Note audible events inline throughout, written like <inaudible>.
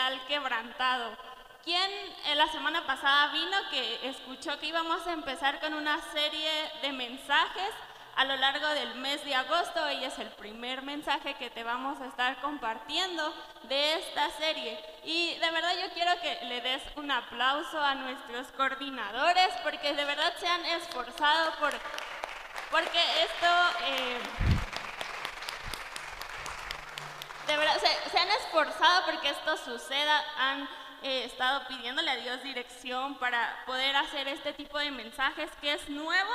historial quebrantado. ¿Quién en la semana pasada vino que escuchó que íbamos a empezar con una serie de mensajes a lo largo del mes de agosto? Y es el primer mensaje que te vamos a estar compartiendo de esta serie. Y de verdad yo quiero que le des un aplauso a nuestros coordinadores porque de verdad se han esforzado por... Porque esto... Eh, de verdad, se, se, han esforzado porque esto suceda, han he estado pidiéndole a Dios dirección para poder hacer este tipo de mensajes que es nuevo,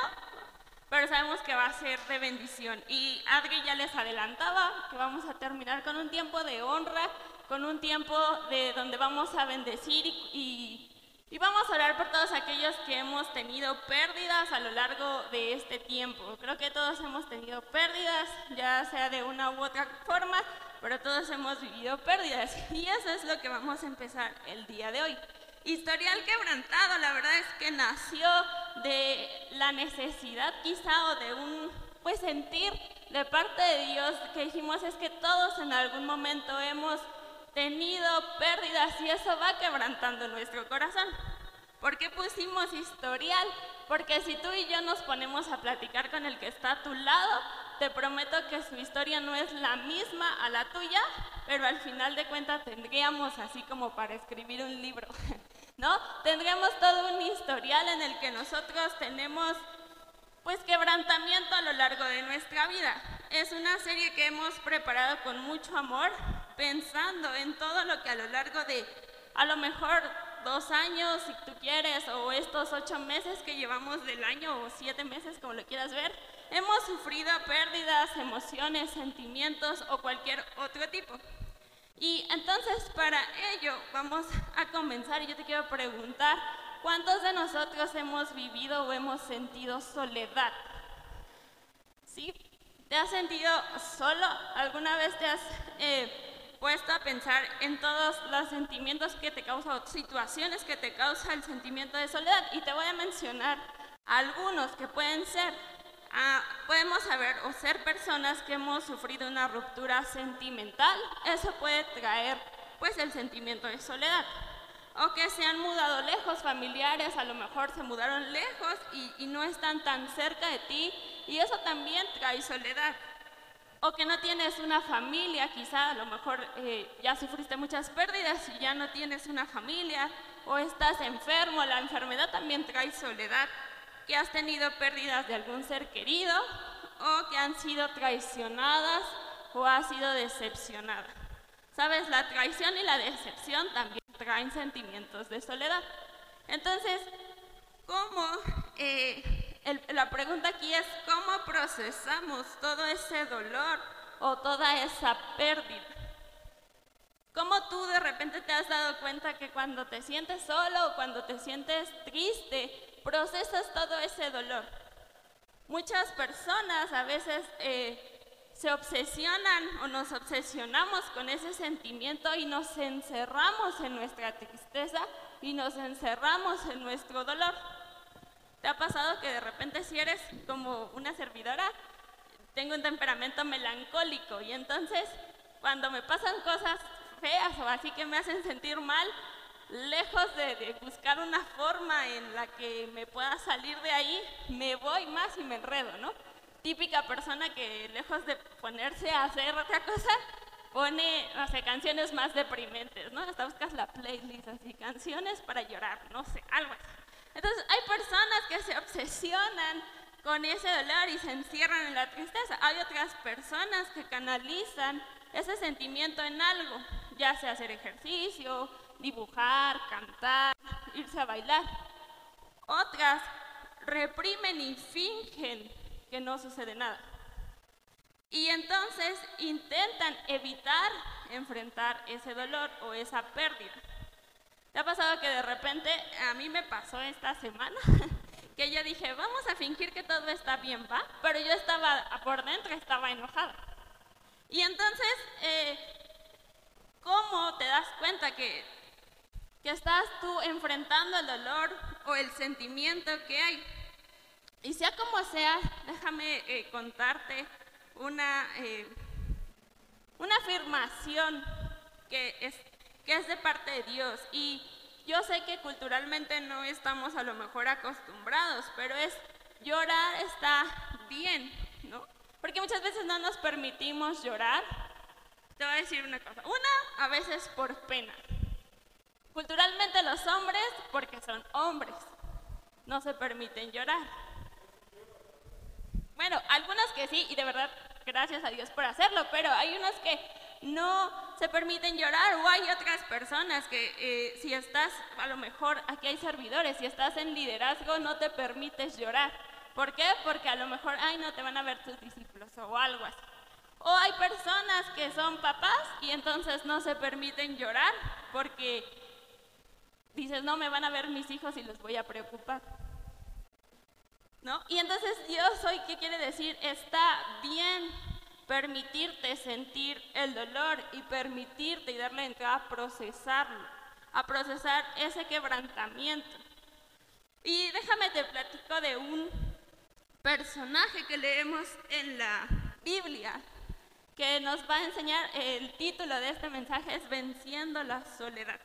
pero sabemos que va a ser de bendición. Y Adri ya les adelantaba que vamos a terminar con un tiempo de honra, con un tiempo de donde vamos a bendecir y, y vamos a orar por todos aquellos que hemos tenido pérdidas a lo largo de este tiempo. Creo que todos hemos tenido pérdidas, ya sea de una u otra forma, pero todos hemos vivido pérdidas <laughs> y eso es lo que vamos a empezar el día de hoy. Historial quebrantado, la verdad es que nació de la necesidad quizá o de un pues sentir de parte de Dios que dijimos es que todos en algún momento hemos tenido pérdidas y eso va quebrantando nuestro corazón. ¿Por qué pusimos historial? Porque si tú y yo nos ponemos a platicar con el que está a tu lado, te prometo que su historia no es la misma a la tuya, pero al final de cuentas tendríamos así como para escribir un libro, <laughs> ¿no? Tendríamos todo un historial en el que nosotros tenemos pues quebrantamiento a lo largo de nuestra vida. Es una serie que hemos preparado con mucho amor, pensando en todo lo que a lo largo de a lo mejor dos años, si tú quieres, o estos ocho meses que llevamos del año, o siete meses, como lo quieras ver, hemos sufrido pérdidas, emociones, sentimientos o cualquier otro tipo. Y entonces para ello vamos a comenzar yo te quiero preguntar, ¿cuántos de nosotros hemos vivido o hemos sentido soledad? ¿Sí? ¿Te has sentido solo? ¿Alguna vez te has eh, puesto a pensar en todos los sentimientos que te causa o situaciones que te causa el sentimiento de soledad? Y te voy a mencionar algunos que pueden ser Ah, podemos saber o ser personas que hemos sufrido una ruptura sentimental, eso puede traer pues el sentimiento de soledad. O que se han mudado lejos, familiares a lo mejor se mudaron lejos y, no están tan cerca de ti y eso también trae soledad. O que no tienes una familia, quizá a lo mejor eh, ya sufriste muchas pérdidas y ya no tienes una familia, o estás enfermo, la enfermedad también trae soledad que has tenido pérdidas de algún ser querido o que han sido traicionadas o has sido decepcionada. Sabes, la traición y la decepción también traen sentimientos de soledad. Entonces, ¿cómo? Eh, la pregunta aquí es, ¿cómo procesamos todo ese dolor o toda esa pérdida? ¿Cómo tú de repente te has dado cuenta que cuando te sientes solo o cuando te sientes triste, procesas todo ese dolor. Muchas personas a veces eh, se obsesionan o nos obsesionamos con ese sentimiento y nos encerramos en nuestra tristeza y nos encerramos en nuestro dolor. ¿Te ha pasado que de repente si eres como una servidora, tengo un temperamento melancólico y entonces cuando me pasan cosas feas o así que me hacen sentir mal, lejos de, buscar una forma en la que me pueda salir de ahí, me voy más y me enredo, ¿no? Típica persona que lejos de ponerse a hacer otra cosa, pone, no canciones más deprimentes, ¿no? Hasta buscas la playlist así, canciones para llorar, no sé, algo así. Entonces, hay personas que se obsesionan con ese dolor y se encierran en la tristeza. Hay otras personas que canalizan ese sentimiento en algo, ya sea hacer ejercicio, dibujar, cantar, irse a bailar. Otras reprimen y fingen que no sucede nada. Y entonces intentan evitar enfrentar ese dolor o esa pérdida. ¿Te ha pasado que de repente, a mí me pasó esta semana, <laughs> que yo dije, vamos a fingir que todo está bien, ¿va? Pero yo estaba, por dentro estaba enojada. Y entonces, eh, ¿cómo te das cuenta que que estás tú enfrentando el dolor o el sentimiento que hay. Y sea como sea, déjame eh, contarte una, eh, una afirmación que, es, que es de parte de Dios. Y yo sé que culturalmente no estamos a lo mejor acostumbrados, pero es llorar está bien, ¿no? Porque muchas veces no nos permitimos llorar. Te voy a decir una cosa. Una, a veces por pena. Culturalmente los hombres, porque son hombres, no se permiten llorar. Bueno, algunos que sí, y de verdad, gracias a Dios por hacerlo, pero hay unos que no se permiten llorar o hay otras personas que eh, si estás, a lo mejor aquí hay servidores, si estás en liderazgo no te permites llorar. ¿Por qué? Porque a lo mejor, ay, no te van a ver tus discípulos o algo así. O hay personas que son papás y entonces no se permiten llorar porque dices, no me van a ver mis hijos y los voy a preocupar. ¿No? Y entonces Dios hoy, ¿qué quiere decir? Está bien permitirte sentir el dolor y permitirte y darle entrada a procesarlo, a procesar ese quebrantamiento. Y déjame te platico de un personaje que leemos en la Biblia, que nos va a enseñar, el título de este mensaje es Venciendo la Soledad.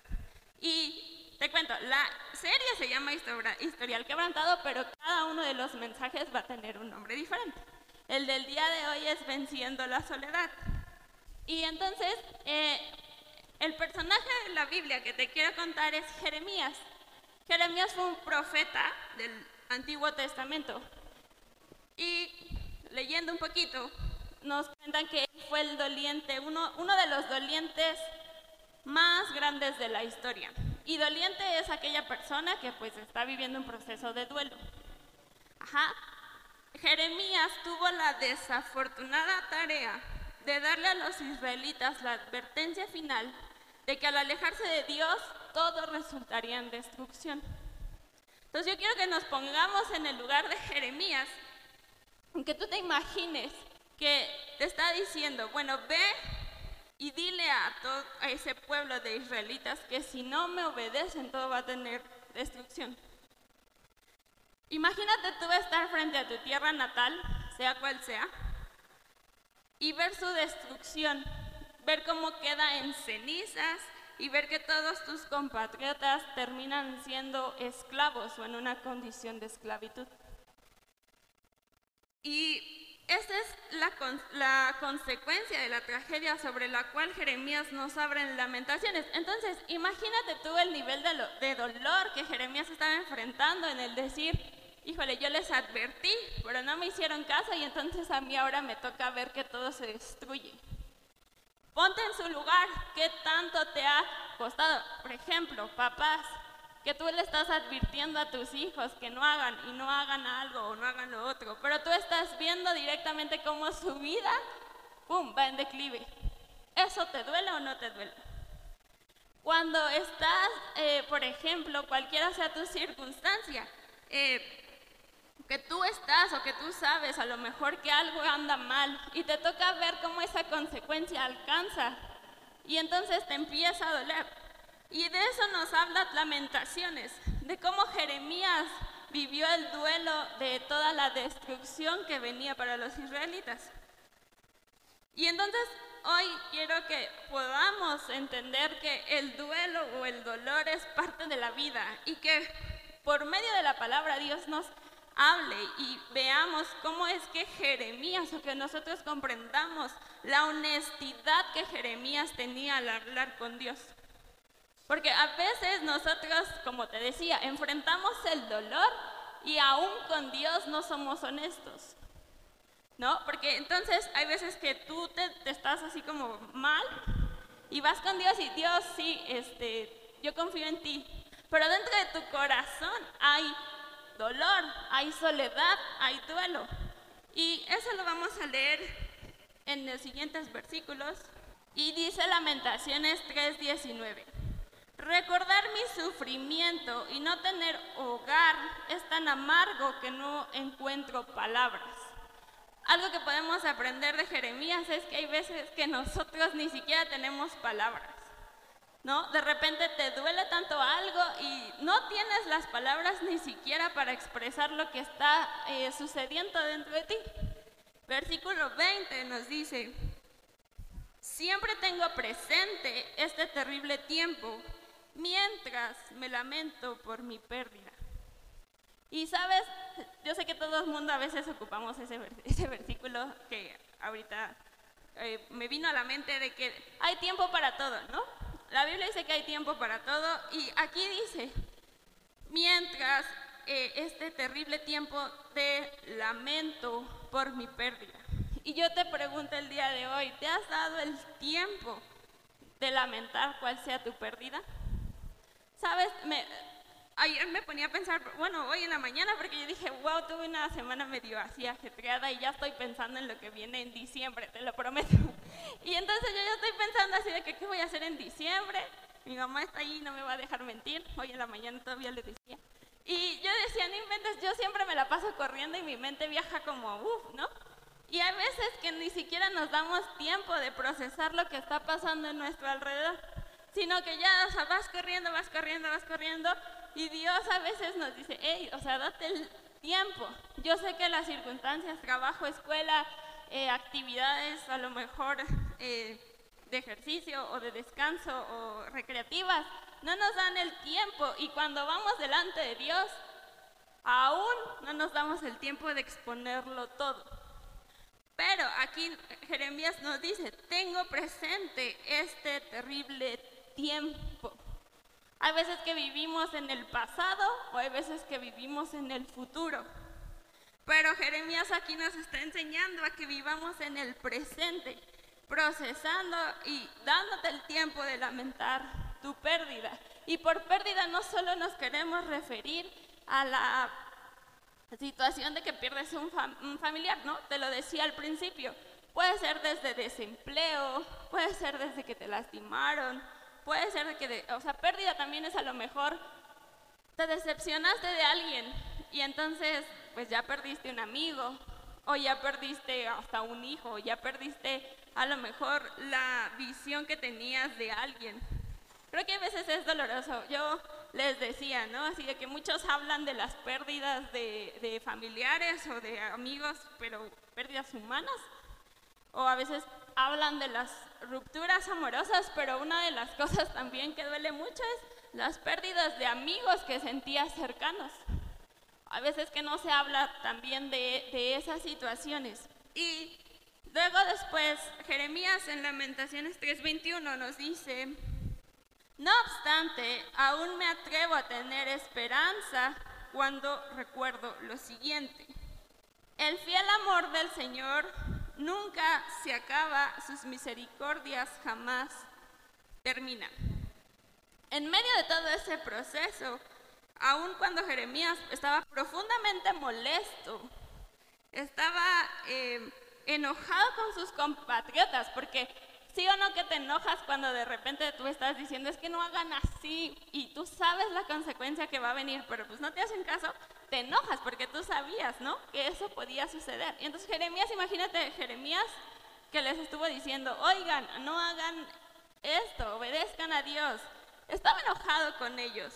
Y te cuento, la serie se llama Historial Quebrantado, pero cada uno de los mensajes va a tener un nombre diferente. El del día de hoy es Venciendo la Soledad. Y entonces, eh, el personaje de la Biblia que te quiero contar es Jeremías. Jeremías fue un profeta del Antiguo Testamento. Y leyendo un poquito, nos cuentan que él fue el doliente, uno, uno de los dolientes más grandes de la historia. Y doliente es aquella persona que pues está viviendo un proceso de duelo. Ajá. Jeremías tuvo la desafortunada tarea de darle a los israelitas la advertencia final de que al alejarse de Dios todo resultaría en destrucción. Entonces yo quiero que nos pongamos en el lugar de Jeremías, que tú te imagines que te está diciendo, bueno, ve y dile a todo a ese pueblo de israelitas que si no me obedecen todo va a tener destrucción. Imagínate tú estar frente a tu tierra natal, sea cual sea, y ver su destrucción, ver cómo queda en cenizas y ver que todos tus compatriotas terminan siendo esclavos o en una condición de esclavitud. Y esa es la, la, consecuencia de la tragedia sobre la cual Jeremías nos abre en lamentaciones. Entonces, imagínate tú el nivel de, de dolor que Jeremías estaba enfrentando en el decir, híjole, yo les advertí, pero no me hicieron caso y entonces a mí ahora me toca ver que todo se destruye. Ponte en su lugar, ¿qué tanto te ha costado? Por ejemplo, papás, que tú le estás advirtiendo a tus hijos que no hagan y no hagan algo o no hagan lo otro, pero tú estás viendo directamente cómo su vida, ¡pum!, va en declive. ¿Eso te duele o no te duele? Cuando estás, eh, por ejemplo, cualquiera sea tu circunstancia, eh, que tú estás o que tú sabes a lo mejor que algo anda mal y te toca ver cómo esa consecuencia alcanza y entonces te empieza a doler. Y de eso nos habla Lamentaciones, de cómo Jeremías vivió el duelo de toda la destrucción que venía para los israelitas. Y entonces hoy quiero que podamos entender que el duelo o el dolor es parte de la vida y que por medio de la palabra Dios nos hable y veamos cómo es que Jeremías, o que nosotros comprendamos la honestidad que Jeremías tenía al hablar con Dios. Porque a veces nosotros, como te decía, enfrentamos el dolor y aún con Dios no somos honestos. ¿No? Porque entonces hay veces que tú te, te estás así como mal y vas con Dios y Dios, sí, este, yo confío en ti. Pero dentro de tu corazón hay dolor, hay soledad, hay duelo. Y eso lo vamos a leer en los siguientes versículos. Y dice Lamentaciones 3:19. Recordar mi sufrimiento y no tener hogar es tan amargo que no encuentro palabras. Algo que podemos aprender de Jeremías es que hay veces que nosotros ni siquiera tenemos palabras. ¿no? De repente te duele tanto algo y no tienes las palabras ni siquiera para expresar lo que está eh, sucediendo dentro de ti. Versículo 20 nos dice, Siempre tengo presente este terrible tiempo mientras me lamento por mi pérdida. Y sabes, yo sé que todo el mundo a veces ocupamos <laughs> ese, versículo que ahorita eh, me vino a la mente de que hay tiempo para todo, ¿no? La Biblia dice que hay tiempo para todo y aquí dice, mientras eh, este terrible tiempo de lamento por mi pérdida. Y yo te pregunto el día de hoy, ¿te has dado el tiempo de lamentar cuál sea tu pérdida? ¿Sabes? Me, ayer me ponía a pensar, bueno, hoy en la mañana, porque yo dije, wow, tuve una semana medio así ajetreada y ya estoy pensando en lo que viene en diciembre, te lo prometo. <laughs> Y entonces yo ya estoy pensando así de que qué voy a hacer en diciembre. Mi mamá está ahí, no me va a dejar mentir. Hoy en la mañana todavía le decía. Y yo decía, no inventes, yo siempre me la paso corriendo y mi mente viaja como, uff, ¿no? Y hay veces que ni siquiera nos damos tiempo de procesar lo que está pasando en nuestro alrededor, sino que ya, o sea, vas corriendo, vas corriendo, vas corriendo, y Dios a veces nos dice, hey, o sea, date el tiempo. Yo sé que las circunstancias, trabajo, escuela, eh, actividades a lo mejor eh, de ejercicio o de descanso o recreativas, no nos dan el tiempo y cuando vamos delante de Dios, aún no nos damos el tiempo de exponerlo todo. Pero aquí Jeremías nos dice, tengo presente este terrible tiempo. Hay veces que vivimos en el pasado o hay veces que vivimos en el futuro. Pero Jeremías aquí nos está enseñando a que vivamos en el presente, procesando y dándote el tiempo de lamentar tu pérdida. Y por pérdida no solo nos queremos referir a la situación de que pierdes un, un familiar, ¿no? Te lo decía al principio. Puede ser desde desempleo, puede ser desde que te lastimaron, puede ser que, o sea, pérdida también es a lo mejor, te decepcionaste de alguien y entonces pues ya perdiste un amigo o ya perdiste hasta un hijo, ya perdiste a lo mejor la visión que tenías de alguien. Creo que a veces es doloroso. Yo les decía, ¿no? Así de que muchos hablan de las pérdidas de, de familiares o de amigos, pero pérdidas humanas. O a veces hablan de las rupturas amorosas, pero una de las cosas también que duele mucho es las pérdidas de amigos que sentías cercanos. A veces que no se habla también de, de esas situaciones. Y luego después, Jeremías en Lamentaciones 3:21 nos dice, no obstante, aún me atrevo a tener esperanza cuando recuerdo lo siguiente. El fiel amor del Señor nunca se acaba, sus misericordias jamás terminan. En medio de todo ese proceso, aun cuando Jeremías estaba profundamente molesto, estaba eh, enojado con sus compatriotas, porque sí o no que te enojas cuando de repente tú estás diciendo es que no hagan así y tú sabes la consecuencia que va a venir, pero pues no te hacen caso, te enojas porque tú sabías, ¿no? Que eso podía suceder. Y entonces Jeremías, imagínate, Jeremías que les estuvo diciendo, oigan, no hagan esto, obedezcan a Dios. Estaba enojado con ellos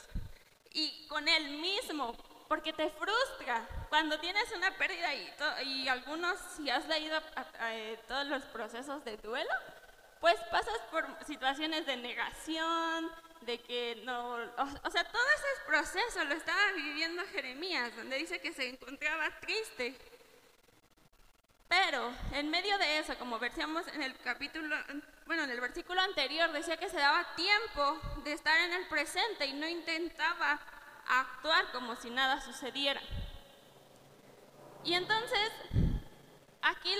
y con él mismo, porque te frustra cuando tienes una pérdida y, y algunos, si has leído eh, todos los procesos de duelo, pues pasas por situaciones de negación, de que no, o, sea, todo ese proceso lo estaba viviendo Jeremías, donde dice que se encontraba triste. Pero en medio de eso, como versíamos en el capítulo, bueno, en el versículo anterior, decía que se daba tiempo de estar en el presente y no intentaba actuar como si nada sucediera. Y entonces, aquí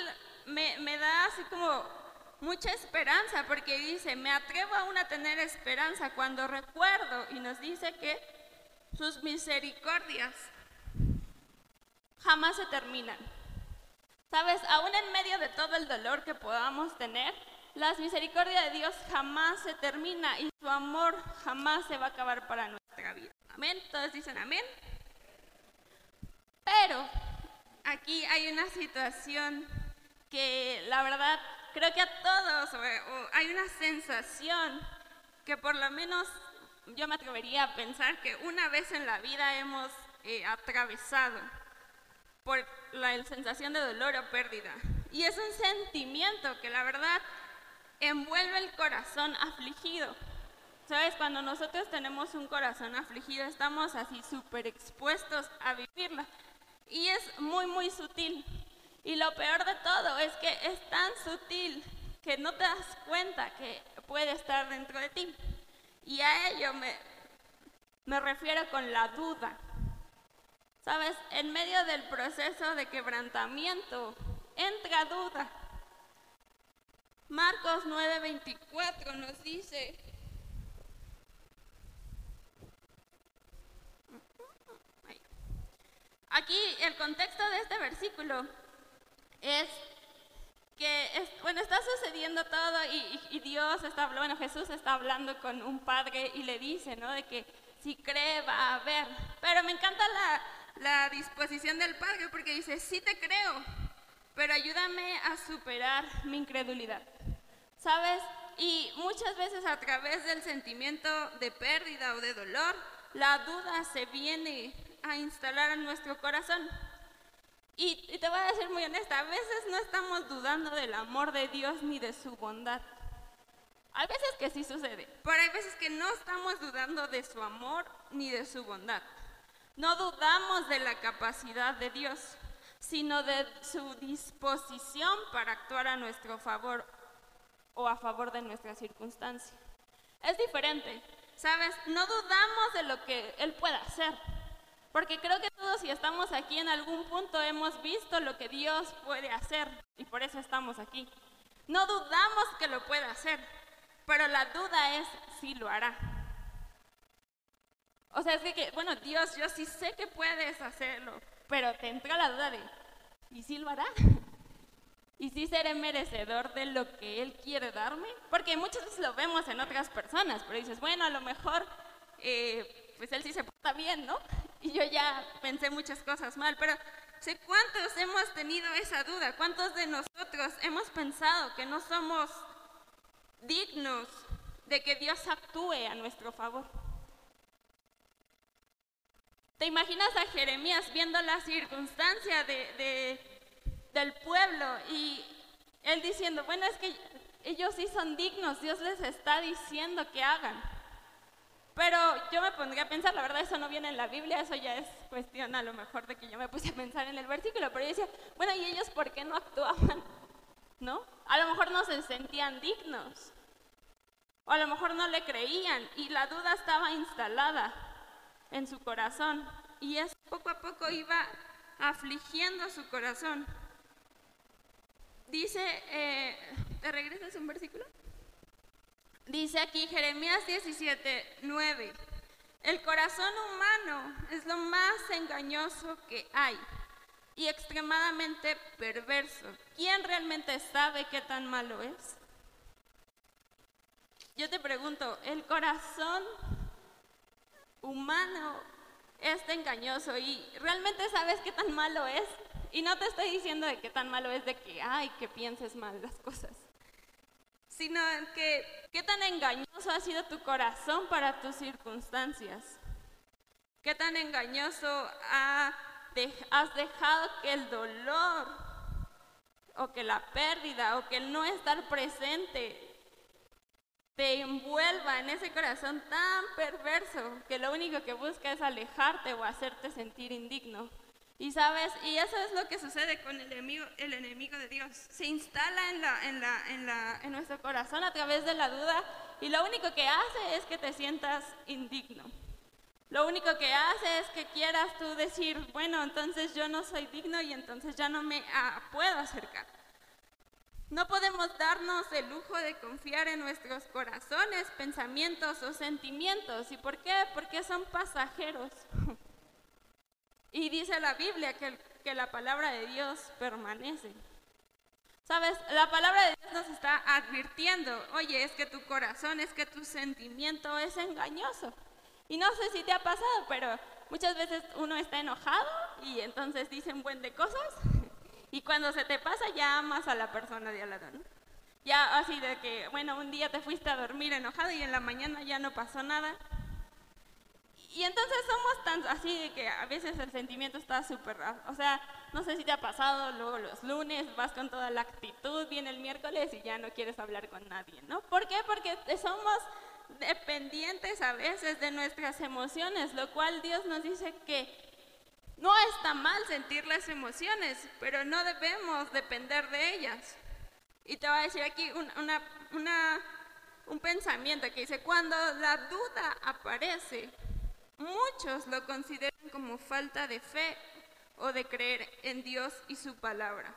me da así como mucha esperanza, porque dice, me atrevo aún a tener esperanza cuando recuerdo, y nos dice que sus misericordias jamás se terminan. Sabes, aún en medio de todo el dolor que podamos tener, las misericordias de Dios jamás se termina y su amor jamás se va a acabar para nuestra vida. Amén. Todos dicen amén. Pero aquí hay una situación que la verdad creo que a todos hay una sensación que por lo menos yo me atrevería a pensar que una vez en la vida hemos eh, atravesado por la sensación de dolor o pérdida. Y es un sentimiento que la verdad envuelve el corazón afligido. ¿Sabes? Cuando nosotros tenemos un corazón afligido, estamos así súper expuestos a vivirla. Y es muy, muy sutil. Y lo peor de todo es que es tan sutil que no te das cuenta que puede estar dentro de ti. Y a ello me, me refiero con la duda. ¿Sabes? En medio del proceso de quebrantamiento entra duda. Marcos 9:24 nos dice, Aquí el contexto de este versículo es que, bueno, está sucediendo todo y, Dios está, bueno, Jesús está hablando con un padre y le dice, ¿no? De que si cree va a ver. Pero me encanta la, la disposición del padre porque dice, sí te creo, pero ayúdame a superar mi incredulidad. ¿Sabes? Y muchas veces a través del sentimiento de pérdida o de dolor, la duda se viene a instalar en nuestro corazón. Y, te voy a decir muy honesta, a veces no estamos dudando del amor de Dios ni de su bondad. Hay veces que sí sucede, pero hay veces que no estamos dudando de su amor ni de su bondad. No dudamos de la capacidad de Dios, sino de su disposición para actuar a nuestro favor o a favor de nuestra circunstancia. Es diferente, ¿sabes? No dudamos de lo que Él pueda hacer, porque creo que todos si estamos aquí en algún punto hemos visto lo que Dios puede hacer y por eso estamos aquí. No dudamos que lo pueda hacer, pero la duda es si lo hará. O sea, es que, bueno, Dios, yo sí sé que puedes hacerlo, pero te entra la duda de, ¿y si lo hará? <laughs> ¿Y si seré merecedor de lo que Él quiere darme? Porque muchas veces lo vemos en otras personas, pero dices, bueno, a lo mejor, eh, pues Él sí se porta bien, ¿no? y yo ya pensé muchas cosas mal, pero sé cuántos hemos tenido esa duda, cuántos de nosotros hemos pensado que no somos dignos de que Dios actúe a nuestro favor. ¿Te imaginas a Jeremías viendo la circunstancia de, del pueblo y él diciendo, bueno, es que ellos sí son dignos, Dios les está diciendo que hagan? Pero yo me pondría a pensar, la verdad eso no viene en la Biblia, eso ya es cuestión a lo mejor de que yo me puse a pensar en el versículo, pero yo decía, bueno, ¿y ellos por qué no actuaban? ¿No? A lo mejor no se sentían dignos, o a lo mejor no le creían y la duda estaba instalada en su corazón y eso poco a poco iba afligiendo su corazón. Dice, eh, ¿te regresas un versículo? Dice aquí Jeremías 17, 9. El corazón humano es lo más engañoso que hay y extremadamente perverso. ¿Quién realmente sabe qué tan malo es? Yo te pregunto, ¿el corazón humano es engañoso y realmente sabes qué tan malo es? Y no te estoy diciendo de qué tan malo es de que, ay, que pienses mal las cosas sino que qué tan engañoso ha sido tu corazón para tus circunstancias. Qué tan engañoso has dejado que el dolor o que la pérdida o que el no estar presente te envuelva en ese corazón tan perverso que lo único que busca es alejarte o hacerte sentir indigno. Y sabes, y eso es lo que sucede con el enemigo, el enemigo de Dios. Se instala en, la, en, la, en, la, en nuestro corazón a través de la duda y lo único que hace es que te sientas indigno. Lo único que hace es que quieras tú decir, bueno, entonces yo no soy digno y entonces ya no me ah, puedo acercar. No podemos darnos el lujo de confiar en nuestros corazones, pensamientos o sentimientos. ¿Y por qué? Porque son pasajeros. <laughs> Y dice la Biblia que, que la palabra de Dios permanece. Sabes, la palabra de Dios nos está advirtiendo, oye, es que tu corazón, es que tu sentimiento es engañoso. Y no sé si te ha pasado, pero muchas veces uno está enojado y entonces dice un buen de cosas y cuando se te pasa ya amas a la persona de al lado. Ya así de que, bueno, un día te fuiste a dormir enojado y en la mañana ya no pasó nada y entonces somos tan así de que a veces el sentimiento está súper, o sea, no sé si te ha pasado, luego los lunes vas con toda la actitud, viene el miércoles y ya no quieres hablar con nadie, ¿no? ¿Por qué? Porque somos dependientes a veces de nuestras emociones, lo cual Dios nos dice que no está mal sentir las emociones, pero no debemos depender de ellas. Y te voy a decir aquí un pensamiento que dice, cuando la duda aparece, muchos lo consideran como falta de fe o de creer en Dios y su palabra.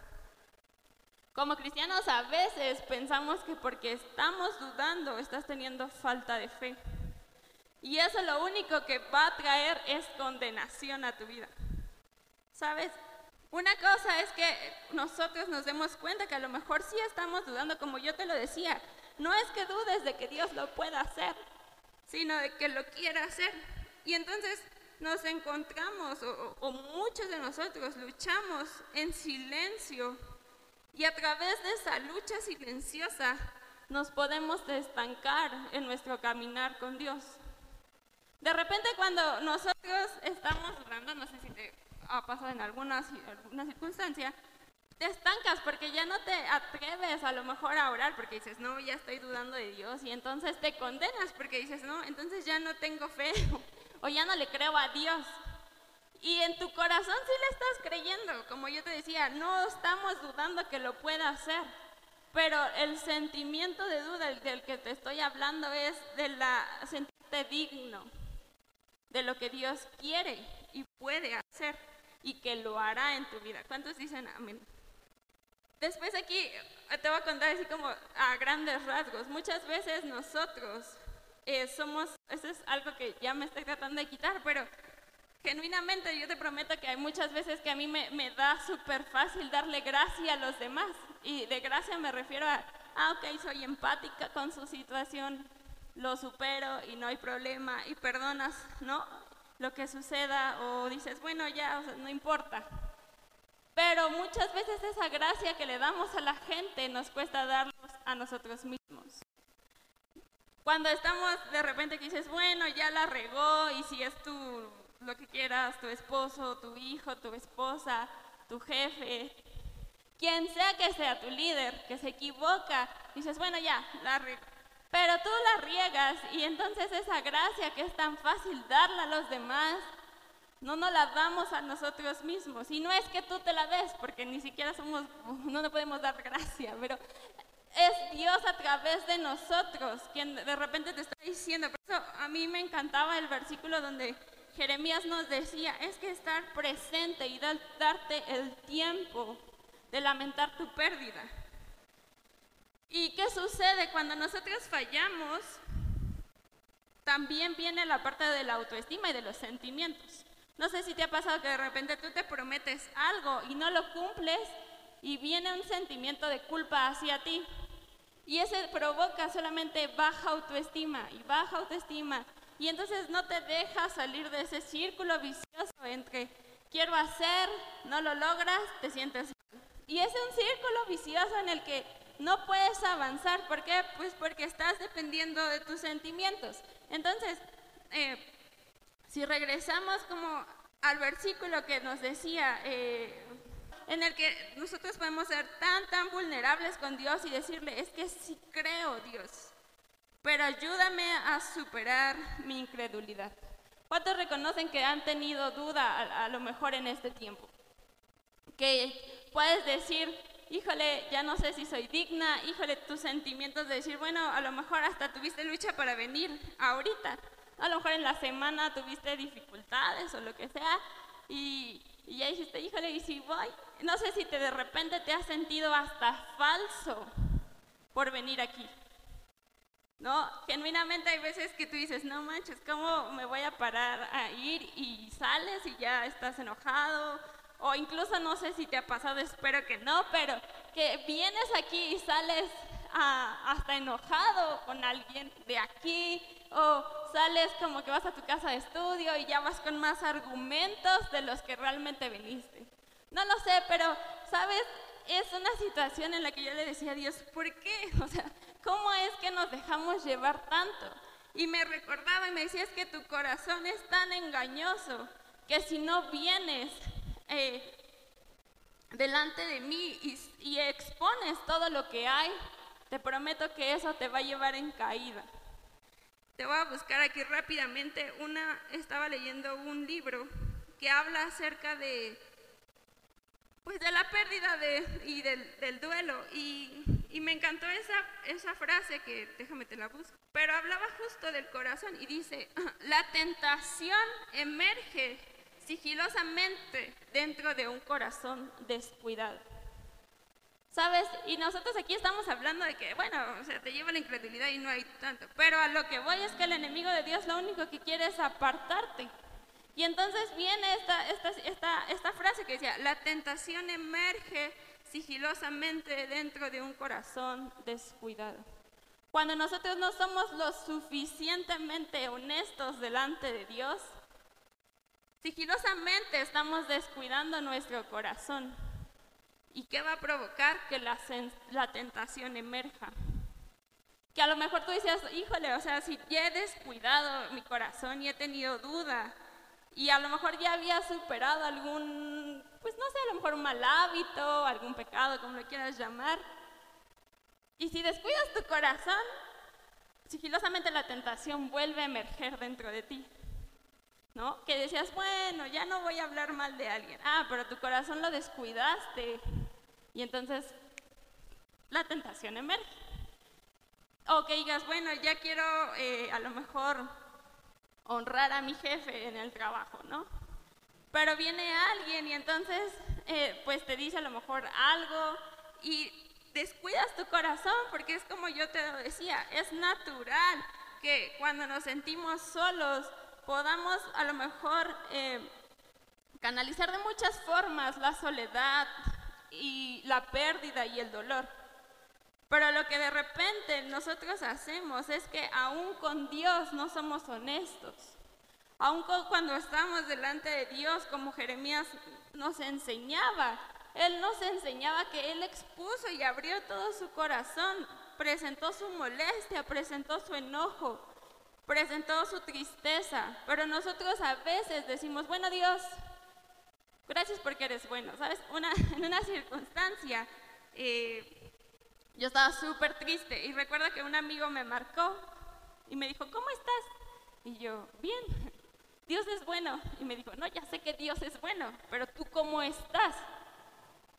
Como cristianos a veces pensamos que porque estamos dudando estás teniendo falta de fe. Y eso lo único que va a traer es condenación a tu vida. ¿Sabes? Una cosa es que nosotros nos demos cuenta que a lo mejor sí estamos dudando, como yo te lo decía. No es que dudes de que Dios lo pueda hacer, sino de que lo quiera hacer. Y entonces nos encontramos, o, o muchos de nosotros luchamos en silencio y a través de esa lucha silenciosa nos podemos estancar en nuestro caminar con Dios. De repente cuando nosotros estamos orando, no sé si te ha pasado en alguna, alguna circunstancia, te estancas porque ya no te atreves a lo mejor a orar porque dices, no, ya estoy dudando de Dios y entonces te condenas porque dices, no, entonces ya no tengo fe o ya no le creo a Dios. Y en tu corazón sí le estás creyendo, como yo te decía, no estamos dudando que lo pueda hacer, pero el sentimiento de duda del que te estoy hablando es de la sentirte digno, de lo que Dios quiere y puede hacer y que lo hará en tu vida. ¿Cuántos dicen amén? Después aquí te voy a contar así como a grandes rasgos. Muchas veces nosotros eh, somos, eso es algo que ya me estoy tratando de quitar, pero Genuinamente yo te prometo que hay muchas veces que a mí me, da súper fácil darle gracia a los demás. Y de gracia me refiero a, ah, ok, soy empática con su situación, lo supero y no hay problema y perdonas, ¿no? Lo que suceda o dices, bueno, ya, no importa. Pero muchas veces esa gracia que le damos a la gente nos cuesta darnos a nosotros mismos. Cuando estamos de repente que dices, bueno, ya la regó y si es tu lo que quieras, tu esposo, tu hijo, tu esposa, tu jefe, quien sea que sea tu líder, que se equivoca, dices, bueno, ya, la pero tú la riegas y entonces esa gracia que es tan fácil darla a los demás, no nos la damos a nosotros mismos. Y no es que tú te la des, porque ni siquiera somos, <laughs> no nos podemos dar gracia, pero es Dios a través de nosotros quien de repente te está diciendo. Por eso a mí me encantaba el versículo donde Jeremías nos decía, es que estar presente y darte el tiempo de lamentar tu pérdida. ¿Y qué sucede cuando nosotros fallamos? También viene la parte de la autoestima y de los sentimientos. No sé si te ha pasado que de repente tú te prometes algo y no lo cumples y viene un sentimiento de culpa hacia ti. Y ese provoca solamente baja autoestima y baja autoestima y entonces no te dejas salir de ese círculo vicioso entre quiero hacer, no lo logras, te sientes mal. Y es un círculo vicioso en el que no puedes avanzar. ¿Por qué? Pues porque estás dependiendo de tus sentimientos. Entonces, eh, si regresamos como al versículo que nos decía, eh, en el que nosotros podemos ser tan, tan vulnerables con Dios y decirle, es que sí creo Dios, pero ayúdame a superar mi incredulidad. ¿Cuántos reconocen que han tenido duda a, lo mejor en este tiempo? Que puedes decir, híjole, ya no sé si soy digna, híjole, tus sentimientos de decir, bueno, a lo mejor hasta tuviste lucha para venir ahorita, a lo mejor en la semana tuviste dificultades o lo que sea, y, y ya dijiste, híjole, y si voy, no sé si te de repente te has sentido hasta falso por venir aquí. No, genuinamente hay veces que tú dices, no manches, ¿cómo me voy a parar a ir y sales y ya estás enojado? O incluso no sé si te ha pasado, espero que no, pero que vienes aquí y sales hasta enojado con alguien de aquí, o sales como que vas a tu casa de estudio y ya vas con más argumentos de los que realmente viniste. No lo sé, pero, ¿sabes? Es una situación en la que yo le decía a Dios, ¿por qué? <laughs> O sea, ¿Cómo es que nos dejamos llevar tanto? Y me recordaba y me decía, es que tu corazón es tan engañoso que si no vienes, eh, delante de mí y, y expones todo lo que hay, te prometo que eso te va a llevar en caída. Te voy a buscar aquí rápidamente. Una, estaba leyendo un libro que habla acerca de, pues de la pérdida y del, del duelo. Y, y, me encantó esa, esa frase que, déjame te la busco, pero hablaba justo del corazón y dice, la tentación emerge sigilosamente dentro de un corazón descuidado. ¿Sabes? Y nosotros aquí estamos hablando de que, bueno, o sea, te lleva la incredulidad y no hay tanto. Pero a lo que voy es que el enemigo de Dios lo único que quiere es apartarte. Y entonces viene esta, esta, esta, esta frase que decía, la tentación emerge sigilosamente dentro de un corazón descuidado. Cuando nosotros no somos lo suficientemente honestos delante de Dios, sigilosamente estamos descuidando nuestro corazón. ¿Y qué va a provocar? Que la, tentación emerja. Que a lo mejor tú dices, híjole, o sea, si ya he descuidado mi corazón y he tenido duda, y a lo mejor ya había superado algún, pues no sé, a lo mejor mal hábito, algún pecado, como lo quieras llamar. Y si descuidas tu corazón, sigilosamente la tentación vuelve a emerger dentro de ti. ¿No? Que decías, bueno, ya no voy a hablar mal de alguien. Ah, pero tu corazón lo descuidaste. Y entonces la tentación emerge. O que digas, bueno, ya quiero eh, a lo mejor honrar a mi jefe en el trabajo, ¿no? Pero viene alguien y entonces eh, pues te dice a lo mejor algo y descuidas tu corazón porque es como yo te decía, es natural que cuando nos sentimos solos podamos a lo mejor eh, canalizar de muchas formas la soledad, y la pérdida y el dolor. Pero lo que de repente nosotros hacemos es que aún con Dios no somos honestos. Aún cuando estamos delante de Dios, como Jeremías nos enseñaba, Él nos enseñaba que Él expuso y abrió todo su corazón, presentó su molestia, presentó su enojo, presentó su tristeza. Pero nosotros a veces decimos, bueno Dios, gracias porque eres bueno. ¿Sabes? Una, <laughs> en una circunstancia, eh, yo estaba súper triste y recuerdo que un amigo me marcó y me dijo, ¿cómo estás? Y yo, bien, <laughs> Dios es bueno. Y me dijo, no, ya sé que Dios es bueno, pero tú cómo estás?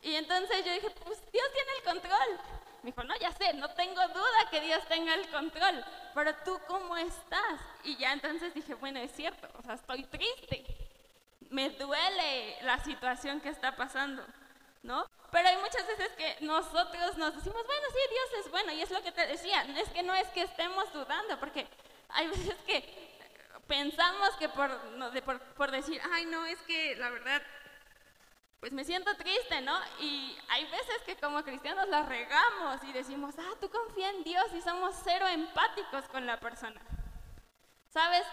Y entonces yo dije, pues Dios tiene el control. Me dijo, no, ya sé, no tengo duda que Dios tenga el control, pero tú cómo estás? Y ya entonces dije, bueno, es cierto, o sea, estoy triste me duele la situación que está pasando, ¿no? Pero hay muchas veces que nosotros nos decimos, bueno, sí, Dios es bueno, y es lo que te decía, es que no es que estemos dudando, porque hay veces que pensamos que por, por, decir, ay, no, es que la verdad, pues me siento triste, ¿no? Y hay veces que como cristianos la regamos y decimos, ah, tú confía en Dios y somos cero empáticos con la persona. ¿Sabes?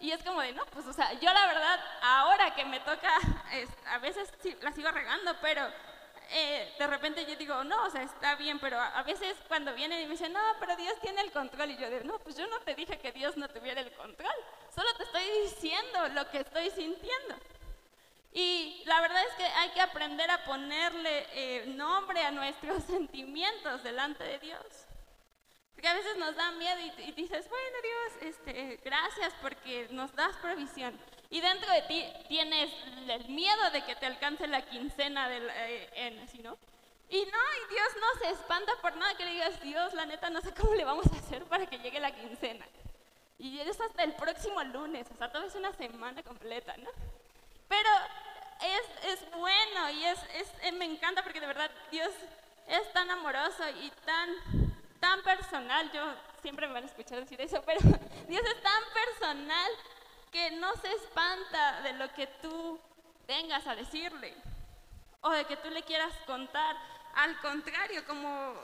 Y es como de, no, pues, o sea, yo la verdad, ahora que me toca, <laughs> a veces la sigo regando, pero eh, de repente yo digo, no, o sea, está bien, pero a, veces cuando vienen y me dicen, no, pero Dios tiene el control, y yo digo, no, pues yo no te dije que Dios no tuviera el control, solo te estoy diciendo lo que estoy sintiendo. Y la verdad es que hay que aprender a ponerle eh, nombre a nuestros <laughs> sentimientos delante de Dios. Porque a veces nos da miedo y, dices, bueno Dios, este, gracias porque nos das provisión. Y dentro de ti tienes el miedo de que te alcance la quincena del, eh, en, ¿no? Y no, y Dios no se espanta por nada que le digas, Dios, la neta, no sé cómo le vamos a hacer para que llegue la quincena. Y es hasta el próximo lunes, o sea, todo es una semana completa, ¿no? Pero es, es bueno y es, es, eh, me encanta porque de verdad Dios es tan amoroso y tan tan personal, yo siempre me van a escuchar decir eso, pero <laughs> Dios es tan personal que no se espanta de lo que tú vengas a decirle o de que tú le quieras contar. Al contrario, como,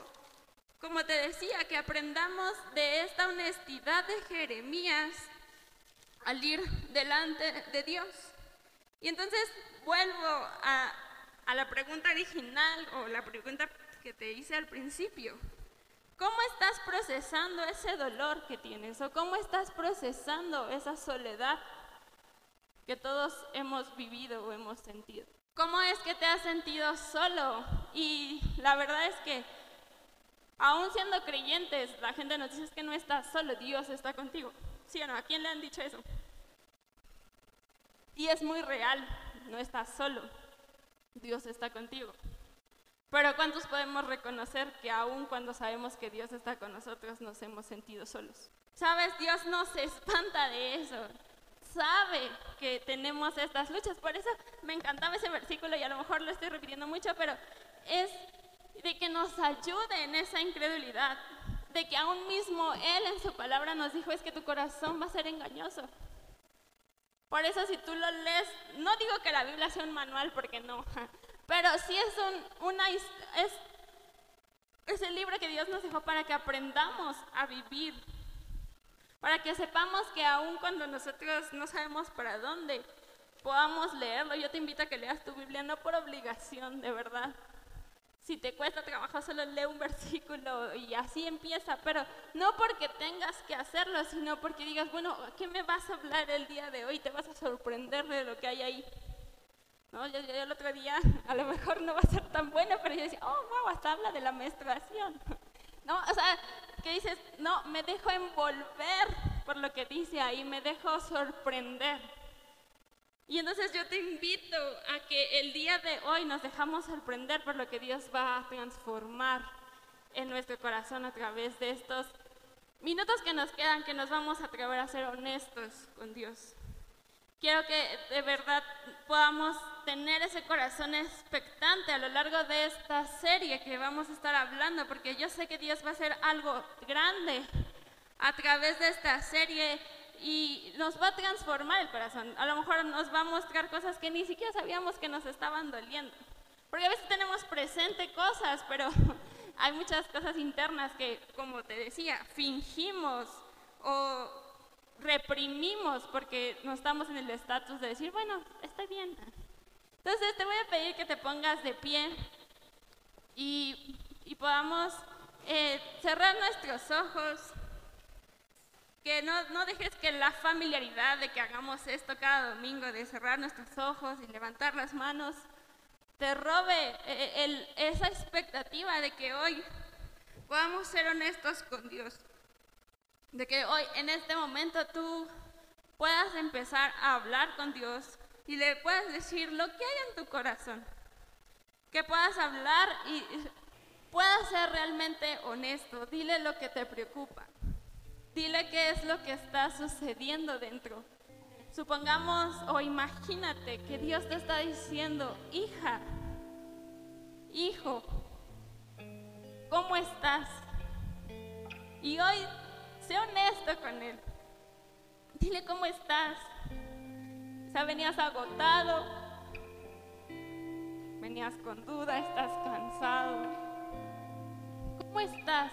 como te decía, que aprendamos de esta honestidad de Jeremías al ir delante de Dios. Y entonces vuelvo a, a la pregunta original o la pregunta que te hice al principio. ¿Cómo estás procesando ese dolor que tienes? ¿O cómo estás procesando esa soledad que todos hemos vivido o hemos sentido? ¿Cómo es que te has sentido solo? Y la verdad es que aún siendo creyentes, la gente nos dice que no estás solo, Dios está contigo. ¿Sí o no? ¿A quién le han dicho eso? Y es muy real, no estás solo, Dios está contigo. Pero ¿cuántos podemos reconocer que aún cuando sabemos que Dios está con nosotros nos hemos sentido solos? Sabes, Dios no se espanta de eso. Sabe que tenemos estas luchas. Por eso me encantaba ese versículo y a lo mejor lo estoy repitiendo mucho, pero es de que nos ayude en esa incredulidad. De que aún mismo Él en su palabra nos dijo es que tu corazón va a ser engañoso. Por eso si tú lo lees, no digo que la Biblia sea un manual porque no, <laughs> pero sí es, un, una, es, es el libro que Dios nos dejó para que aprendamos a vivir, para que sepamos que aun cuando nosotros no sabemos para dónde, podamos leerlo. Yo te invito a que leas tu Biblia, no por obligación, de verdad. Si te cuesta trabajo, solo lee un versículo y así empieza, pero no porque tengas que hacerlo, sino porque digas, bueno, ¿qué me vas a hablar el día de hoy? Te vas a sorprender de lo que hay ahí. ¿no? Yo, el otro día, <laughs> a lo mejor no va a ser tan bueno, pero yo decía, oh, wow, hasta habla de la menstruación. <laughs> ¿No? O sea, que dices, no, me dejo envolver por lo que dice ahí, me dejo sorprender. Y entonces yo te invito a que el día de hoy nos dejamos sorprender por lo que Dios va a transformar en nuestro corazón a través de estos minutos que nos quedan, que nos vamos a atrever a ser honestos con Dios. Quiero que de verdad podamos tener ese corazón expectante a lo largo de esta serie que vamos a estar hablando, porque yo sé que Dios va a hacer algo grande a través de esta serie y nos va a transformar el corazón. A lo mejor nos va a mostrar cosas que ni siquiera sabíamos que nos estaban doliendo. Porque a veces tenemos presente cosas, pero <laughs> hay muchas cosas internas que, como te decía, fingimos o reprimimos porque no estamos en el estatus de decir, bueno, está bien. Entonces te voy a pedir que te pongas de pie y, podamos eh, cerrar nuestros ojos, que no, no dejes que la familiaridad de que hagamos esto cada domingo, de cerrar nuestros ojos y levantar las manos, te robe eh, esa expectativa de que hoy podamos ser honestos con Dios de que hoy, en este momento, tú puedas empezar a hablar con Dios y le puedas decir lo que hay en tu corazón. Que puedas hablar y puedas ser realmente honesto. Dile lo que te preocupa. Dile qué es lo que está sucediendo dentro. Supongamos o imagínate que Dios te está diciendo, hija, hijo, ¿cómo estás? Y hoy Sé honesto con él. Dile cómo estás. Sea, venías agotado, venías con duda, estás cansado. ¿Cómo estás?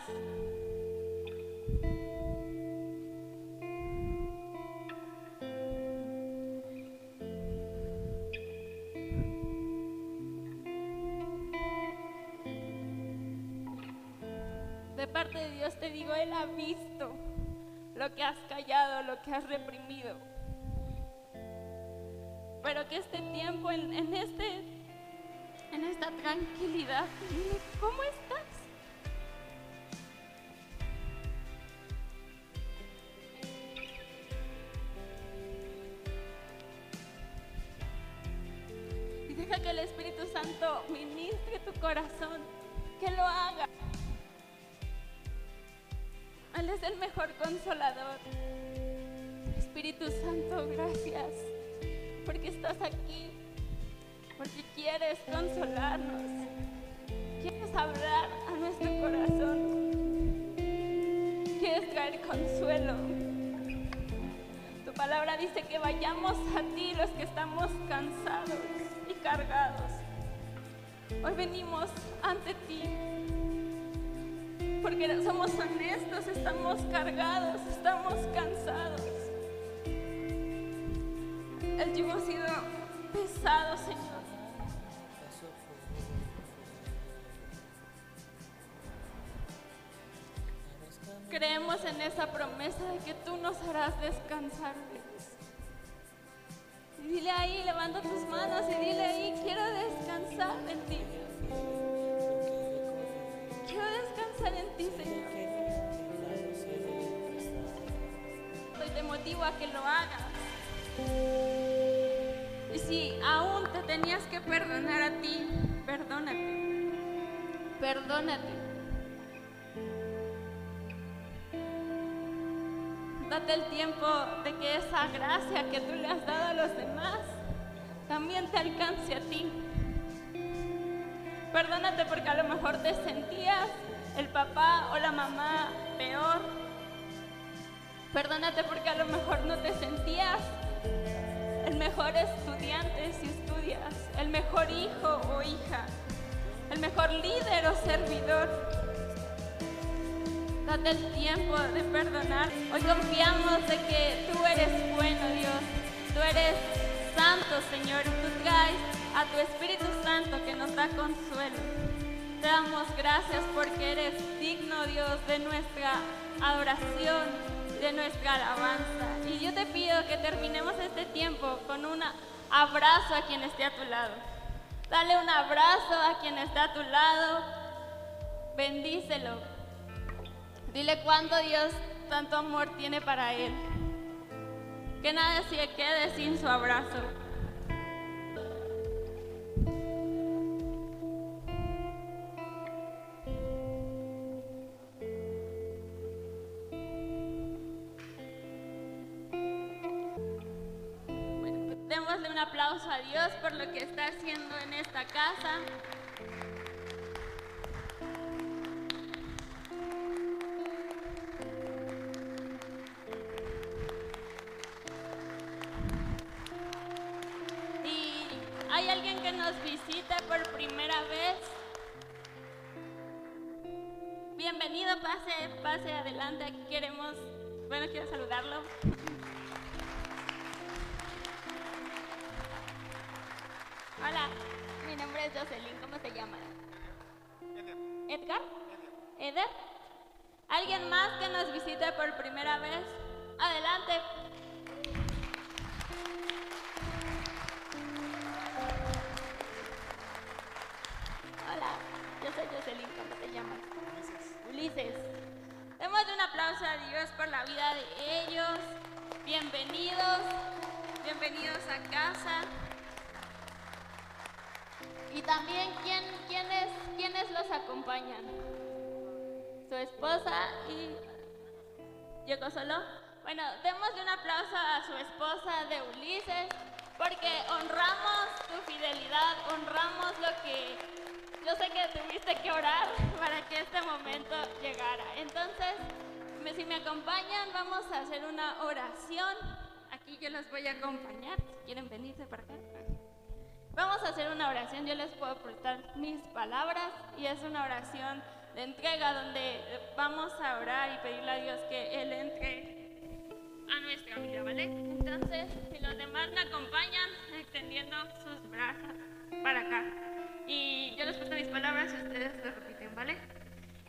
Parte de Dios te digo, Él ha visto lo que has callado, lo que has reprimido. Pero que este tiempo, en, este, en esta tranquilidad, ¿cómo estás? Y deja que el Espíritu Santo ministre tu corazón, que lo haga. Es el mejor consolador. Espíritu Santo, gracias porque estás aquí, porque quieres consolarnos, quieres hablar a nuestro corazón, quieres traer consuelo. Tu palabra dice que vayamos a ti los que estamos cansados y cargados. Hoy venimos ante ti porque somos honestos, estamos cargados, estamos cansados. El yugo ha sido pesado, Señor. Creemos en esa promesa de que tú nos harás descansar. Dile ahí, levanta tus manos y dile ahí, quiero descansar en ti. En ti, Señor. Te motivo a que lo hagas. Y si aún te tenías que perdonar a ti, perdónate. Perdónate. Date el tiempo de que esa gracia que tú le has dado a los demás también te alcance a ti. Perdónate porque a lo mejor te sentías el papá o la mamá peor. Perdónate porque a lo mejor no te sentías el mejor estudiante si estudias, el mejor hijo o hija, el mejor líder o servidor. Date el tiempo de perdonar. Hoy confiamos de que tú eres bueno, Dios. Tú eres santo, Señor. Tú traes a tu Espíritu Santo que nos da consuelo. Damos gracias porque eres digno, Dios, de nuestra adoración, de nuestra alabanza. Y yo te pido que terminemos este tiempo con un abrazo a quien esté a tu lado. Dale un abrazo a quien está a tu lado. Bendícelo. Dile cuánto Dios tanto amor tiene para él. Que nada se quede sin su abrazo. Esta casa. Eder. ¿Alguien más que nos visite por primera vez? Adelante. Jocelyn, ¿cómo te llamas? Ulises. Demos un aplauso a Dios por la vida de ellos. Bienvenidos, bienvenidos a casa. Y también, ¿quién, quiénes, ¿quiénes los acompañan? Su esposa y... ¿Llegó solo? Bueno, démosle un aplauso a su esposa de Ulises, porque honramos tu fidelidad, honramos lo que yo sé que tuviste que orar para que este momento llegara. Entonces, si me acompañan, vamos a hacer una oración. Aquí yo los voy a acompañar. Si quieren venirse para acá. Vamos a hacer una oración. Yo les puedo aportar mis palabras y es una oración de entrega donde vamos a orar y pedirle a Dios que Él entre a nuestra vida, ¿vale? Entonces, si los demás me acompañan extendiendo sus brazos para acá. Y yo les cuento mis palabras y ustedes lo repiten, ¿vale?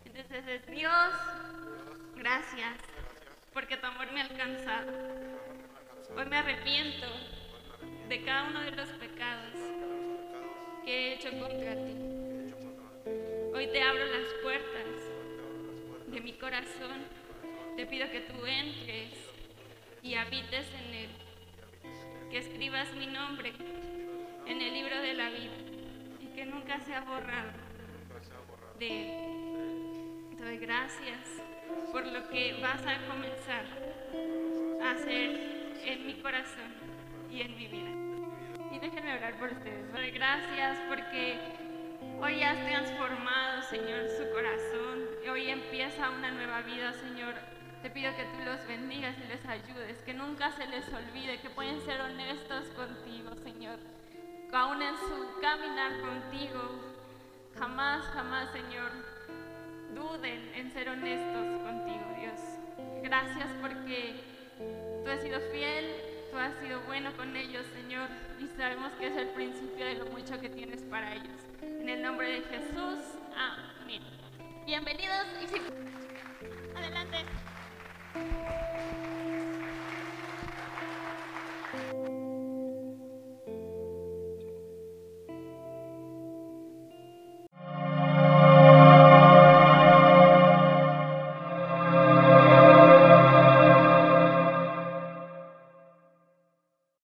Entonces es Dios, gracias, porque tu amor me ha alcanzado. Hoy me arrepiento de cada uno de los pecados que he hecho contra ti. Hoy te abro las puertas de mi corazón. Te pido que tú entres y habites en él. Que escribas mi nombre en el libro de la vida que nunca se ha borrado de Él. Doy gracias por lo que vas a comenzar a hacer en mi corazón y en mi vida. Déjenme orar por ustedes. Te doy gracias porque hoy has transformado, Señor, su corazón. Y hoy empieza una nueva vida, Señor. Te pido que tú los bendigas y les ayudes, que nunca se les olvide que pueden ser honestos contigo, Señor aún en su caminar contigo, jamás, jamás, Señor, duden en ser honestos contigo, Dios. Gracias porque tú has sido fiel, tú has sido bueno con ellos, Señor, y sabemos que es el principio de lo mucho que tienes para ellos. En el nombre de Jesús, amén. Bienvenidos y adelante.